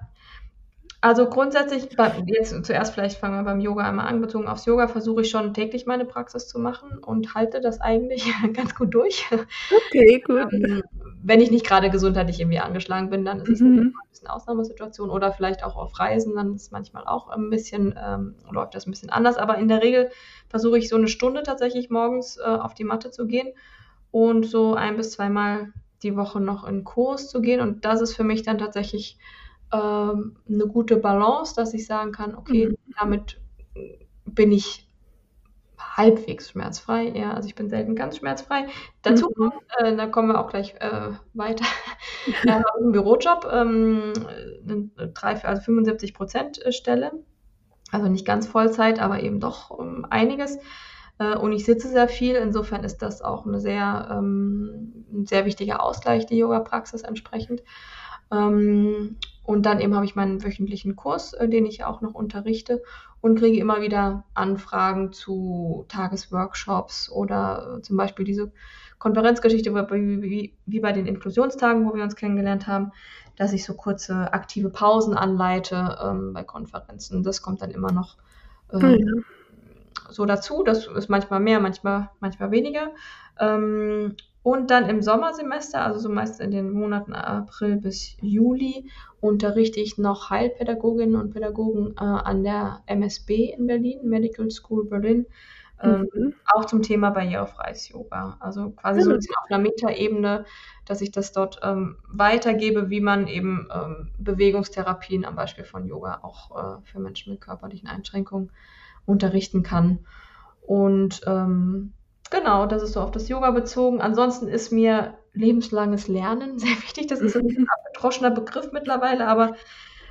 Also grundsätzlich, jetzt zuerst vielleicht fangen wir beim Yoga einmal an, bezogen aufs Yoga versuche ich schon täglich meine Praxis zu machen und halte das eigentlich ganz gut durch. Okay, gut. Ähm, wenn ich nicht gerade gesundheitlich irgendwie angeschlagen bin, dann ist es Mhm. ein bisschen Ausnahmesituation oder vielleicht auch auf Reisen, dann ist manchmal auch ein bisschen, ähm, läuft das ein bisschen anders. Aber in der Regel versuche ich so eine Stunde tatsächlich morgens äh, auf die Matte zu gehen und so ein bis zweimal die Woche noch in Kurs zu gehen. Und das ist für mich dann tatsächlich ähm, eine gute Balance, dass ich sagen kann, okay, Mhm. damit bin ich halbwegs schmerzfrei. Ja, also ich bin selten ganz schmerzfrei. Dazu Mhm. kommt, äh, da kommen wir auch gleich äh, weiter, äh, habe ich einen Bürojob, ähm, drei, also 75 Prozent Stelle. Also nicht ganz Vollzeit, aber eben doch ähm, einiges. Äh, und ich sitze sehr viel. Insofern ist das auch eine sehr, ähm, ein sehr wichtiger Ausgleich, die Yoga-Praxis entsprechend. Ähm, und dann eben habe ich meinen wöchentlichen Kurs, äh, den ich auch noch unterrichte und kriege immer wieder Anfragen zu Tagesworkshops oder äh, zum Beispiel diese Konferenzgeschichte wie, wie, wie bei den Inklusionstagen, wo wir uns kennengelernt haben, dass ich so kurze aktive Pausen anleite ähm, bei Konferenzen. Das kommt dann immer noch ähm, Ja. So dazu. Das ist manchmal mehr, manchmal, manchmal weniger. Ähm, und dann im Sommersemester, also so meist in den Monaten April bis Juli, unterrichte ich noch Heilpädagoginnen und Pädagogen äh, an der MSB in Berlin, Medical School Berlin, ähm, Mhm. auch zum Thema barrierefreies Yoga. Also quasi so ein bisschen auf einer Metaebene, dass ich das dort ähm, weitergebe, wie man eben ähm, Bewegungstherapien am Beispiel von Yoga auch äh, für Menschen mit körperlichen Einschränkungen unterrichten kann. Und ähm, genau, das ist so auf das Yoga bezogen. Ansonsten ist mir lebenslanges Lernen sehr wichtig. Das ist ein abgedroschener Begriff mittlerweile, aber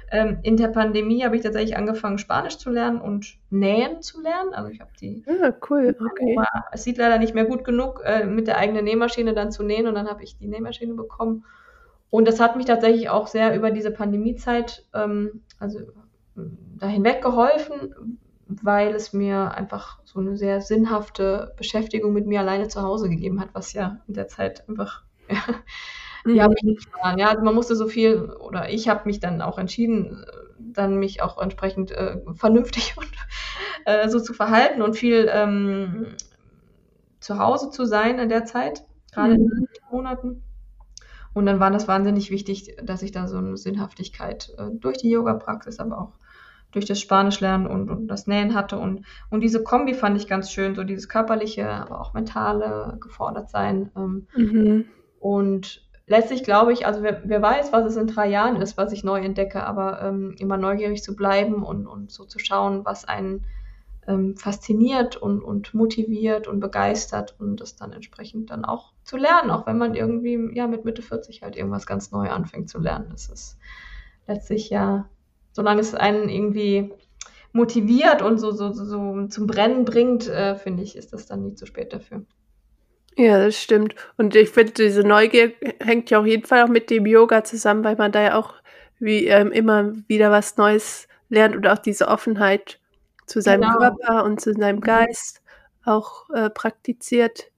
ähm, in der Pandemie habe ich tatsächlich angefangen, Spanisch zu lernen und Nähen zu lernen. Also ich habe die Ah, cool, okay. es sieht leider nicht mehr gut genug, äh, mit der eigenen Nähmaschine dann zu nähen und dann habe ich die Nähmaschine bekommen. Und das hat mich tatsächlich auch sehr über diese Pandemiezeit, ähm, also da hinweg geholfen, weil es mir einfach so eine sehr sinnhafte Beschäftigung mit mir alleine zu Hause gegeben hat, was ja in der Zeit einfach ja, ja, Mhm. Ja, also man musste so viel, oder ich habe mich dann auch entschieden, dann mich auch entsprechend äh, vernünftig und äh, so zu verhalten und viel ähm, zu Hause zu sein in der Zeit, gerade in den Mhm. Monaten. Und dann war das wahnsinnig wichtig, dass ich da so eine Sinnhaftigkeit äh, durch die Yoga-Praxis, aber auch durch das Spanischlernen und, und das Nähen hatte. Und, und diese Kombi fand ich ganz schön, so dieses körperliche, aber auch mentale gefordert sein. Ähm, Mhm. und letztlich glaube ich, also wer, wer weiß, was es in drei Jahren ist, was ich neu entdecke, aber ähm, immer neugierig zu bleiben und, und so zu schauen, was einen ähm, fasziniert und, und motiviert und begeistert und das dann entsprechend dann auch zu lernen, auch wenn man irgendwie ja mit Mitte 40 halt irgendwas ganz neu anfängt zu lernen. Das ist letztlich ja, solange es einen irgendwie motiviert und so, so, so, zum Brennen bringt, äh, finde ich, ist das dann nie zu spät dafür. Ja, das stimmt. Und ich finde, diese Neugier hängt ja auf jeden Fall auch mit dem Yoga zusammen, weil man da ja auch wie ähm, immer wieder was Neues lernt und auch diese Offenheit zu seinem Genau. Körper und zu seinem Mhm. Geist auch äh, praktiziert.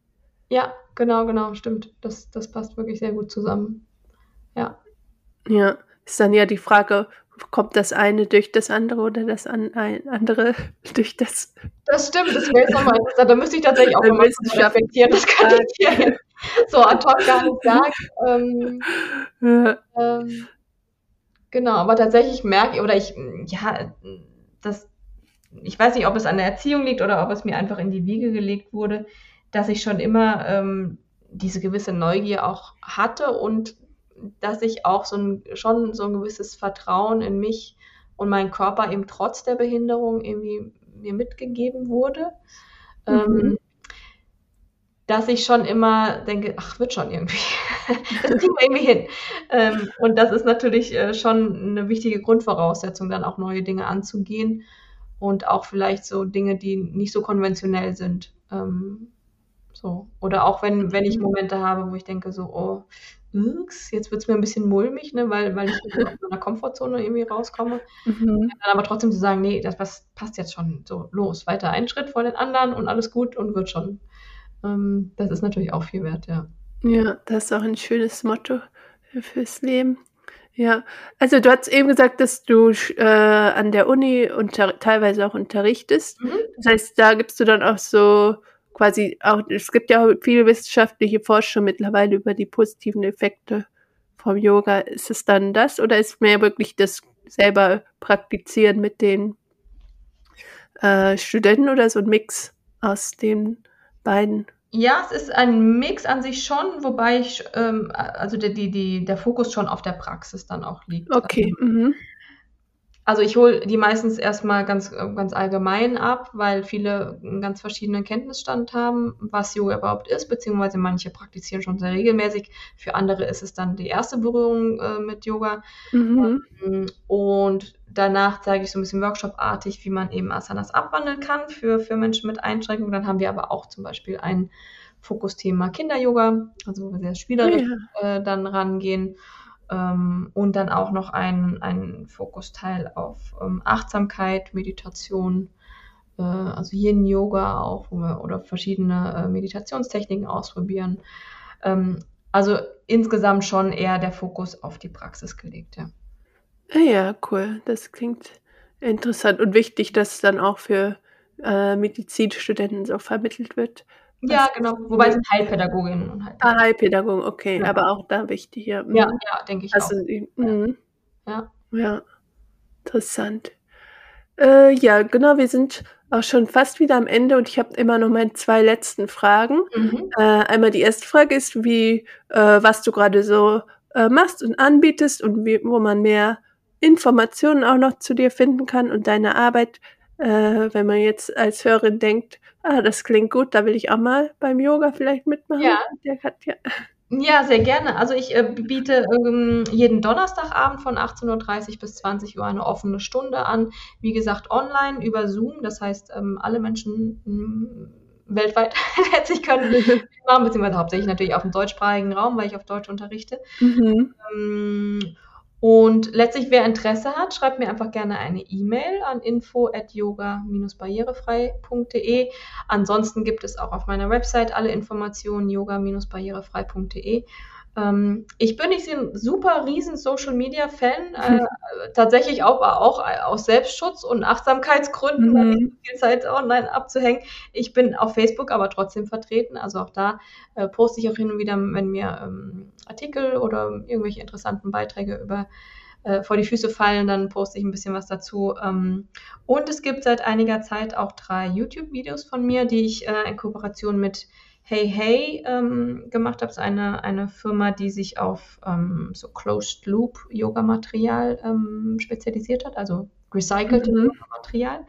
Ja, genau, genau, stimmt. Das, das passt wirklich sehr gut zusammen. Ja. Ja, ist dann ja die Frage, kommt das eine durch das andere oder das an, ein andere durch das. Das stimmt, das wäre jetzt nochmal interessant. Da müsste ich tatsächlich auch mal reflektieren. Das kann ich jetzt so ad hoc gar nicht sagen. Ähm, Äh, ähm, genau, aber tatsächlich merke ich, oder ich, ja, das, ich weiß nicht, ob es an der Erziehung liegt oder ob es mir einfach in die Wiege gelegt wurde, dass ich schon immer ähm, diese gewisse Neugier auch hatte und dass ich auch so ein, schon so ein gewisses Vertrauen in mich und meinen Körper eben trotz der Behinderung irgendwie mir mitgegeben wurde. Mhm. Ähm, dass ich schon immer denke, ach, wird schon irgendwie. das kriegen wir irgendwie hin. Ähm, und das ist natürlich äh, schon eine wichtige Grundvoraussetzung, dann auch neue Dinge anzugehen und auch vielleicht so Dinge, die nicht so konventionell sind. Ähm, so. Oder auch wenn, wenn ich Momente habe, wo ich denke, so, oh, jetzt wird es mir ein bisschen mulmig, ne, weil, weil ich aus meiner Komfortzone irgendwie rauskomme. mhm. Dann aber trotzdem zu sagen, nee, das was passt jetzt schon so los, weiter einen Schritt vor den anderen und alles gut und wird schon. Ähm, das ist natürlich auch viel wert, ja. Ja, das ist auch ein schönes Motto fürs Leben. Ja, also du hast eben gesagt, dass du äh, an der Uni unter teilweise auch unterrichtest. Mhm. Das heißt, da gibst du dann auch so quasi auch, es gibt ja auch viele wissenschaftliche Forschung mittlerweile über die positiven Effekte vom Yoga. Ist es dann das oder ist mehr wirklich das selber praktizieren mit den äh, Studenten oder so ein Mix aus den beiden? Ja, es ist ein Mix an sich schon, wobei ich, ähm, also der, die, die, der Fokus schon auf der Praxis dann auch liegt. Okay. Mhm. Also ich hole die meistens erstmal ganz, ganz allgemein ab, weil viele einen ganz verschiedenen Kenntnisstand haben, was Yoga überhaupt ist, beziehungsweise manche praktizieren schon sehr regelmäßig. Für andere ist es dann die erste Berührung äh, mit Yoga. Mhm. Ähm, und danach zeige ich so ein bisschen workshopartig, wie man eben Asanas abwandeln kann für, für Menschen mit Einschränkungen. Dann haben wir aber auch zum Beispiel ein Fokusthema Kinder-Yoga, also wo wir sehr spielerisch ja. äh, dann rangehen. Ähm, und dann auch noch ein, ein Fokusteil auf ähm, Achtsamkeit, Meditation, äh, also Yin-Yoga auch, wo wir oder verschiedene äh, Meditationstechniken ausprobieren. Ähm, also insgesamt schon eher der Fokus auf die Praxis gelegt, ja. Ah ja, cool. Das klingt interessant und wichtig, dass dann auch für äh, Medizinstudenten so vermittelt wird. Ja, genau. Wobei es sind Heilpädagoginnen und Heilpädagogen. Ah, Heilpädagogen, okay. Ja. Aber auch da wichtig, ja. Ja, mhm. ja, denke ich also, auch. Mhm. Ja. Ja, interessant. Äh, ja, genau, wir sind auch schon fast wieder am Ende und ich habe immer noch meine zwei letzten Fragen. Mhm. Äh, einmal die erste Frage ist, wie, äh, was du gerade so äh, machst und anbietest und wie, wo man mehr Informationen auch noch zu dir finden kann und deine Arbeit, äh, wenn man jetzt als Hörerin denkt, ah, das klingt gut, da will ich auch mal beim Yoga vielleicht mitmachen. Ja. Der Katja. Ja, sehr gerne. Also ich äh, biete ähm, jeden Donnerstagabend von 18.30 Uhr bis 20 Uhr eine offene Stunde an. Wie gesagt, online über Zoom. Das heißt, ähm, alle Menschen ähm, weltweit letztlich können machen, beziehungsweise hauptsächlich natürlich auf dem deutschsprachigen Raum, weil ich auf Deutsch unterrichte. Mhm. Ähm, und letztlich, wer Interesse hat, schreibt mir einfach gerne eine E-Mail an info@yoga-barrierefrei.de. Ansonsten gibt es auch auf meiner Website alle Informationen yoga-barrierefrei.de. Ähm, ich bin nicht so ein super riesen Social Media Fan, äh, tatsächlich auch, auch aus Selbstschutz und Achtsamkeitsgründen, mhm. nicht so viel Zeit online abzuhängen. Ich bin auf Facebook aber trotzdem vertreten, also auch da äh, poste ich auch hin und wieder, wenn mir ähm, Artikel oder irgendwelche interessanten Beiträge über äh, vor die Füße fallen, dann poste ich ein bisschen was dazu. Ähm, und es gibt seit einiger Zeit auch drei YouTube-Videos von mir, die ich äh, in Kooperation mit Hey Hey ähm, gemacht habe. Ist eine, eine Firma, die sich auf ähm, so Closed Loop Yoga Material ähm, spezialisiert hat, also recycelte mhm. Yoga Material.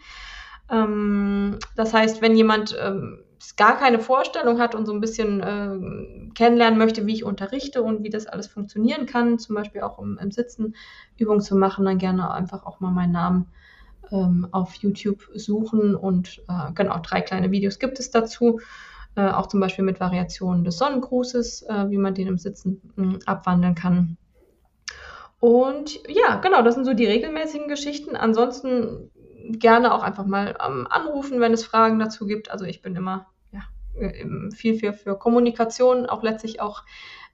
Ähm, das heißt, wenn jemand ähm, gar keine Vorstellung hat und so ein bisschen äh, kennenlernen möchte, wie ich unterrichte und wie das alles funktionieren kann, zum Beispiel auch im, im Sitzen Übungen zu machen, dann gerne einfach auch mal meinen Namen ähm, auf YouTube suchen und äh, genau, drei kleine Videos gibt es dazu. Äh, auch zum Beispiel mit Variationen des Sonnengrußes, äh, wie man den im Sitzen mh, hm, abwandeln kann. Und ja, genau, das sind so die regelmäßigen Geschichten. Ansonsten gerne auch einfach mal ähm, anrufen, wenn es Fragen dazu gibt. Also ich bin immer ja, viel für, für Kommunikation, auch letztlich auch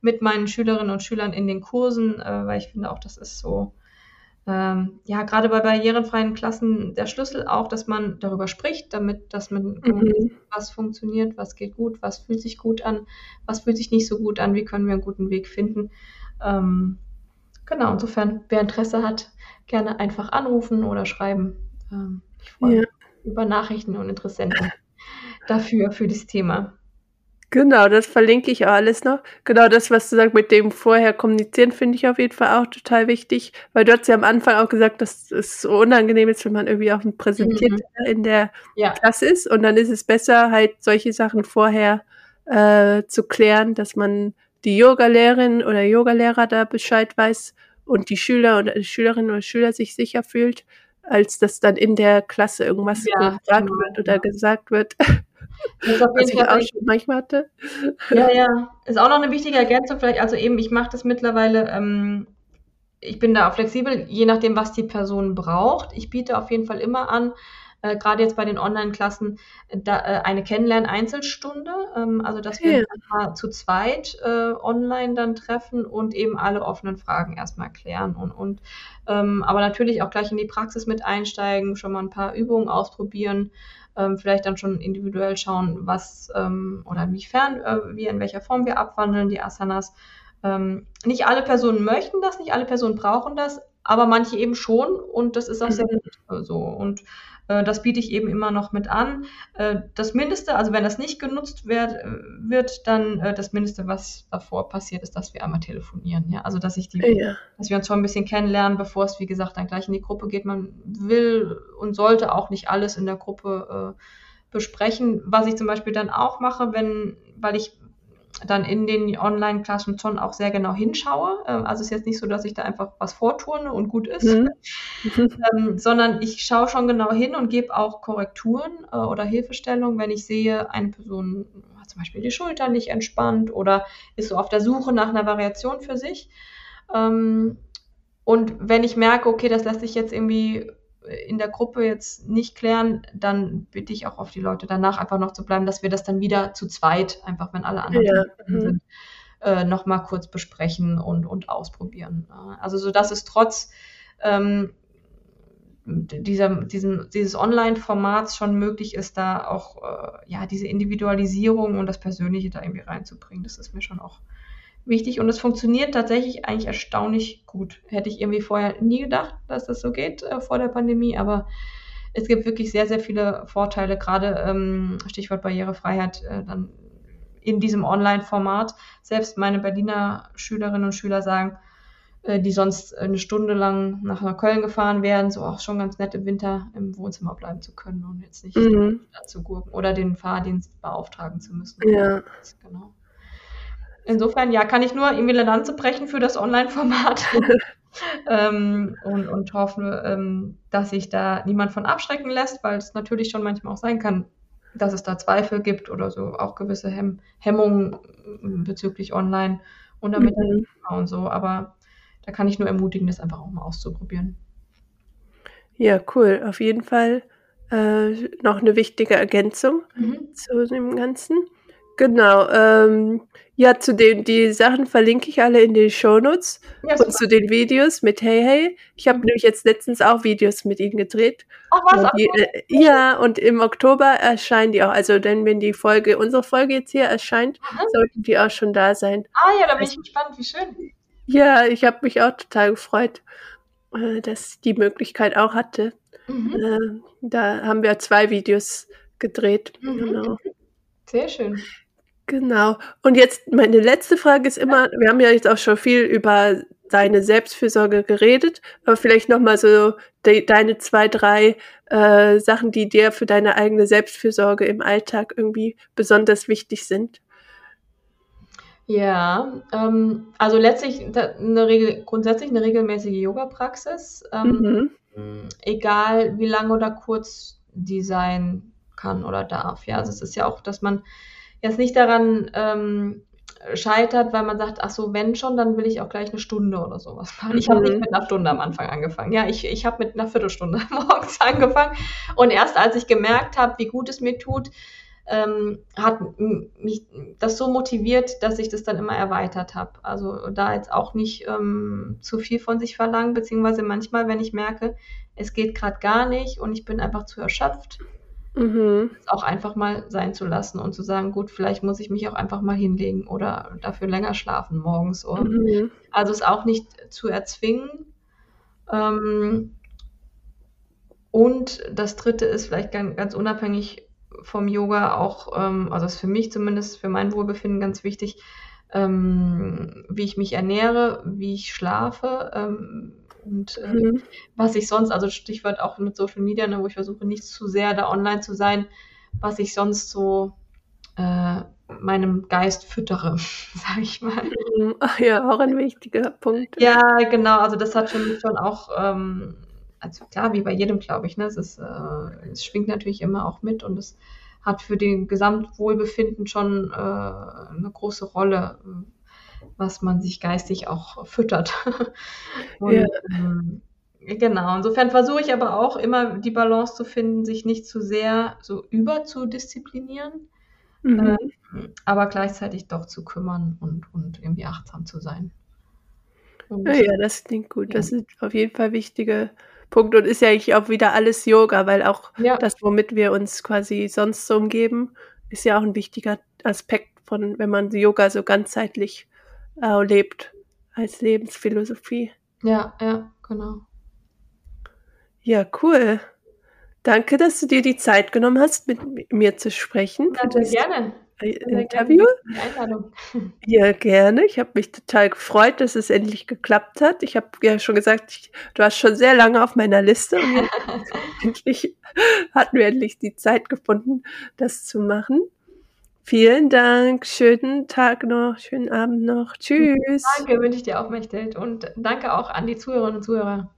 mit meinen Schülerinnen und Schülern in den Kursen, äh, weil ich finde auch, das ist so ähm, ja, gerade bei barrierenfreien Klassen der Schlüssel auch, dass man darüber spricht, damit, dass man mhm. was funktioniert, was geht gut, was fühlt sich gut an, was fühlt sich nicht so gut an, wie können wir einen guten Weg finden. Ähm, genau, insofern, wer Interesse hat, gerne einfach anrufen oder schreiben. Ähm, ich freue mich ja. über Nachrichten und Interessenten dafür, für das Thema. Genau, das verlinke ich auch alles noch. Genau das, was du sagst mit dem vorher kommunizieren, finde ich auf jeden Fall auch total wichtig, weil du hast ja am Anfang auch gesagt, dass es so unangenehm ist, wenn man irgendwie auch präsentiert mhm. in der ja. Klasse ist und dann ist es besser, halt solche Sachen vorher äh, zu klären, dass man die Yogalehrerin oder Yogalehrer da Bescheid weiß und die Schüler oder die Schülerinnen oder Schüler sich sicher fühlt, als dass dann in der Klasse irgendwas ja, gefragt genau, wird oder ja. gesagt wird. Das ist auf jeden Fall auch schon manchmal hatte. Ja, ja. Ist auch noch eine wichtige Ergänzung vielleicht. Also eben, ich mache das mittlerweile, ähm, ich bin da auch flexibel, je nachdem, was die Person braucht. Ich biete auf jeden Fall immer an, äh, gerade jetzt bei den Online-Klassen, da, äh, eine Kennenlernen-Einzelstunde, ähm, also dass wir ja. uns zu zweit äh, online dann treffen und eben alle offenen Fragen erstmal klären und, und ähm, aber natürlich auch gleich in die Praxis mit einsteigen, schon mal ein paar Übungen ausprobieren, ähm, vielleicht dann schon individuell schauen, was ähm, oder inwiefern äh, wir in welcher Form wir abwandeln, die Asanas. Ähm, nicht alle Personen möchten das, nicht alle Personen brauchen das, aber manche eben schon und das ist auch sehr mhm. gut so. Und das biete ich eben immer noch mit an. Äh, das Mindeste, also wenn das nicht genutzt wird, äh, wird dann äh, das Mindeste, was davor passiert, ist, dass wir einmal telefonieren. Ja, also dass ich die, ja. dass wir uns schon ein bisschen kennenlernen, bevor es wie gesagt dann gleich in die Gruppe geht. Man will und sollte auch nicht alles in der Gruppe äh, besprechen. Was ich zum Beispiel dann auch mache, wenn, weil ich dann in den Online-Klassen schon auch sehr genau hinschaue. Ähm, also es ist jetzt nicht so, dass ich da einfach was vorturne und gut ist, mhm. ähm, sondern ich schaue schon genau hin und gebe auch Korrekturen äh, oder Hilfestellungen, wenn ich sehe, eine Person hat zum Beispiel die Schultern nicht entspannt oder ist so auf der Suche nach einer Variation für sich. Ähm, und wenn ich merke, okay, das lässt sich jetzt irgendwie in der Gruppe jetzt nicht klären, dann bitte ich auch auf die Leute danach einfach noch zu bleiben, dass wir das dann wieder zu zweit, einfach wenn alle anderen ja. Mhm. sind, äh, nochmal kurz besprechen und, und ausprobieren. Also so dass es trotz ähm, dieser, diesem, dieses Online-Formats schon möglich ist, da auch äh, ja diese Individualisierung und das Persönliche da irgendwie reinzubringen. Das ist mir schon auch wichtig und es funktioniert tatsächlich eigentlich erstaunlich gut. Hätte ich irgendwie vorher nie gedacht, dass das so geht äh, vor der Pandemie, aber es gibt wirklich sehr, sehr viele Vorteile, gerade ähm, Stichwort Barrierefreiheit, äh, dann in diesem Online-Format. Selbst meine Berliner Schülerinnen und Schüler sagen, äh, die sonst eine Stunde lang nach Köln gefahren wären, so auch schon ganz nett im Winter im Wohnzimmer bleiben zu können und jetzt nicht mhm. zu gurken oder den Fahrdienst beauftragen zu müssen. Ja. Genau. Insofern, ja, kann ich nur irgendwie eine Lanze brechen für das Online-Format. ähm, und, und hoffe, ähm, dass sich da niemand von abschrecken lässt, weil es natürlich schon manchmal auch sein kann, dass es da Zweifel gibt oder so auch gewisse Hemm Hemmungen bezüglich Online und damit mhm. und so. Aber da kann ich nur ermutigen, das einfach auch mal auszuprobieren. Ja, cool. Auf jeden Fall äh, noch eine wichtige Ergänzung mhm. zu dem Ganzen. Genau. Ähm, ja, zu den die Sachen verlinke ich alle in den Shownotes ja, und zu den Videos mit Hey Hey. Ich habe mhm. nämlich jetzt letztens auch Videos mit ihnen gedreht. Ach was? Die, äh, ja, und im Oktober erscheinen die auch. Also denn wenn die Folge, unsere Folge jetzt hier erscheint, mhm. sollten die auch schon da sein. Ah ja, da bin ich gespannt, wie schön. Ja, ich habe mich auch total gefreut, äh, dass ich die Möglichkeit auch hatte. Mhm. Äh, da haben wir zwei Videos gedreht. Mhm. Genau. Sehr schön. Genau. Und jetzt meine letzte Frage ist immer, wir haben ja jetzt auch schon viel über deine Selbstfürsorge geredet, aber vielleicht nochmal so de, deine zwei, drei äh, Sachen, die dir für deine eigene Selbstfürsorge im Alltag irgendwie besonders wichtig sind. Ja, ähm, also letztlich eine Regel, grundsätzlich eine regelmäßige Yoga-Praxis, ähm, mhm. egal wie lang oder kurz die sein kann oder darf. Ja, also es ist ja auch, dass man jetzt nicht daran ähm, scheitert, weil man sagt, ach so, wenn schon, dann will ich auch gleich eine Stunde oder sowas machen. Ich habe nicht mhm. mit einer Stunde am Anfang angefangen. Ja, ich, ich habe mit einer Viertelstunde morgens angefangen. Und erst als ich gemerkt habe, wie gut es mir tut, ähm, hat mich das so motiviert, dass ich das dann immer erweitert habe. Also da jetzt auch nicht ähm, zu viel von sich verlangen, beziehungsweise manchmal, wenn ich merke, es geht gerade gar nicht und ich bin einfach zu erschöpft, Mhm. auch einfach mal sein zu lassen und zu sagen, gut, vielleicht muss ich mich auch einfach mal hinlegen oder dafür länger schlafen morgens. Mhm. Also es auch nicht zu erzwingen. Ähm, und das dritte ist vielleicht ganz, ganz unabhängig vom Yoga auch, ähm, also ist für mich zumindest, für mein Wohlbefinden ganz wichtig, ähm, wie ich mich ernähre, wie ich schlafe, ähm, und äh, mhm. was ich sonst, also Stichwort auch mit Social Media, ne, wo ich versuche nicht zu sehr da online zu sein, was ich sonst so äh, meinem Geist füttere, sage ich mal. Mhm. Ach ja, auch ein wichtiger Punkt. Ja, genau, also das hat für mich schon auch, ähm, also klar, wie bei jedem, glaube ich, ne, es, ist, äh, es schwingt natürlich immer auch mit und es hat für den Gesamtwohlbefinden schon äh, eine große Rolle, was man sich geistig auch füttert. Und, ja. Ähm, Genau, insofern versuche ich aber auch immer die Balance zu finden, sich nicht zu sehr so über zu disziplinieren, Mhm. ähm, aber gleichzeitig doch zu kümmern und, und irgendwie achtsam zu sein. Und Ja, das klingt gut. ja. Das sind auf jeden Fall wichtige Punkte und ist ja eigentlich auch wieder alles Yoga, weil auch Ja. das, womit wir uns quasi sonst so umgeben, ist ja auch ein wichtiger Aspekt von, wenn man Yoga so ganzheitlich äh, lebt als Lebensphilosophie. Ja, ja, genau. Ja, cool. Danke, dass du dir die Zeit genommen hast, mit mir zu sprechen Ja, sehr gerne. äh, Sehr gerne. Interview. Ja, gerne. Ich habe mich total gefreut, dass es endlich geklappt hat. Ich habe ja schon gesagt, ich, du warst schon sehr lange auf meiner Liste und endlich hatten wir endlich die Zeit gefunden, das zu machen. Vielen Dank. Schönen Tag noch, schönen Abend noch. Tschüss. Danke, wünsche ich dir auch, Mechthild. Und danke auch an die Zuhörerinnen und Zuhörer.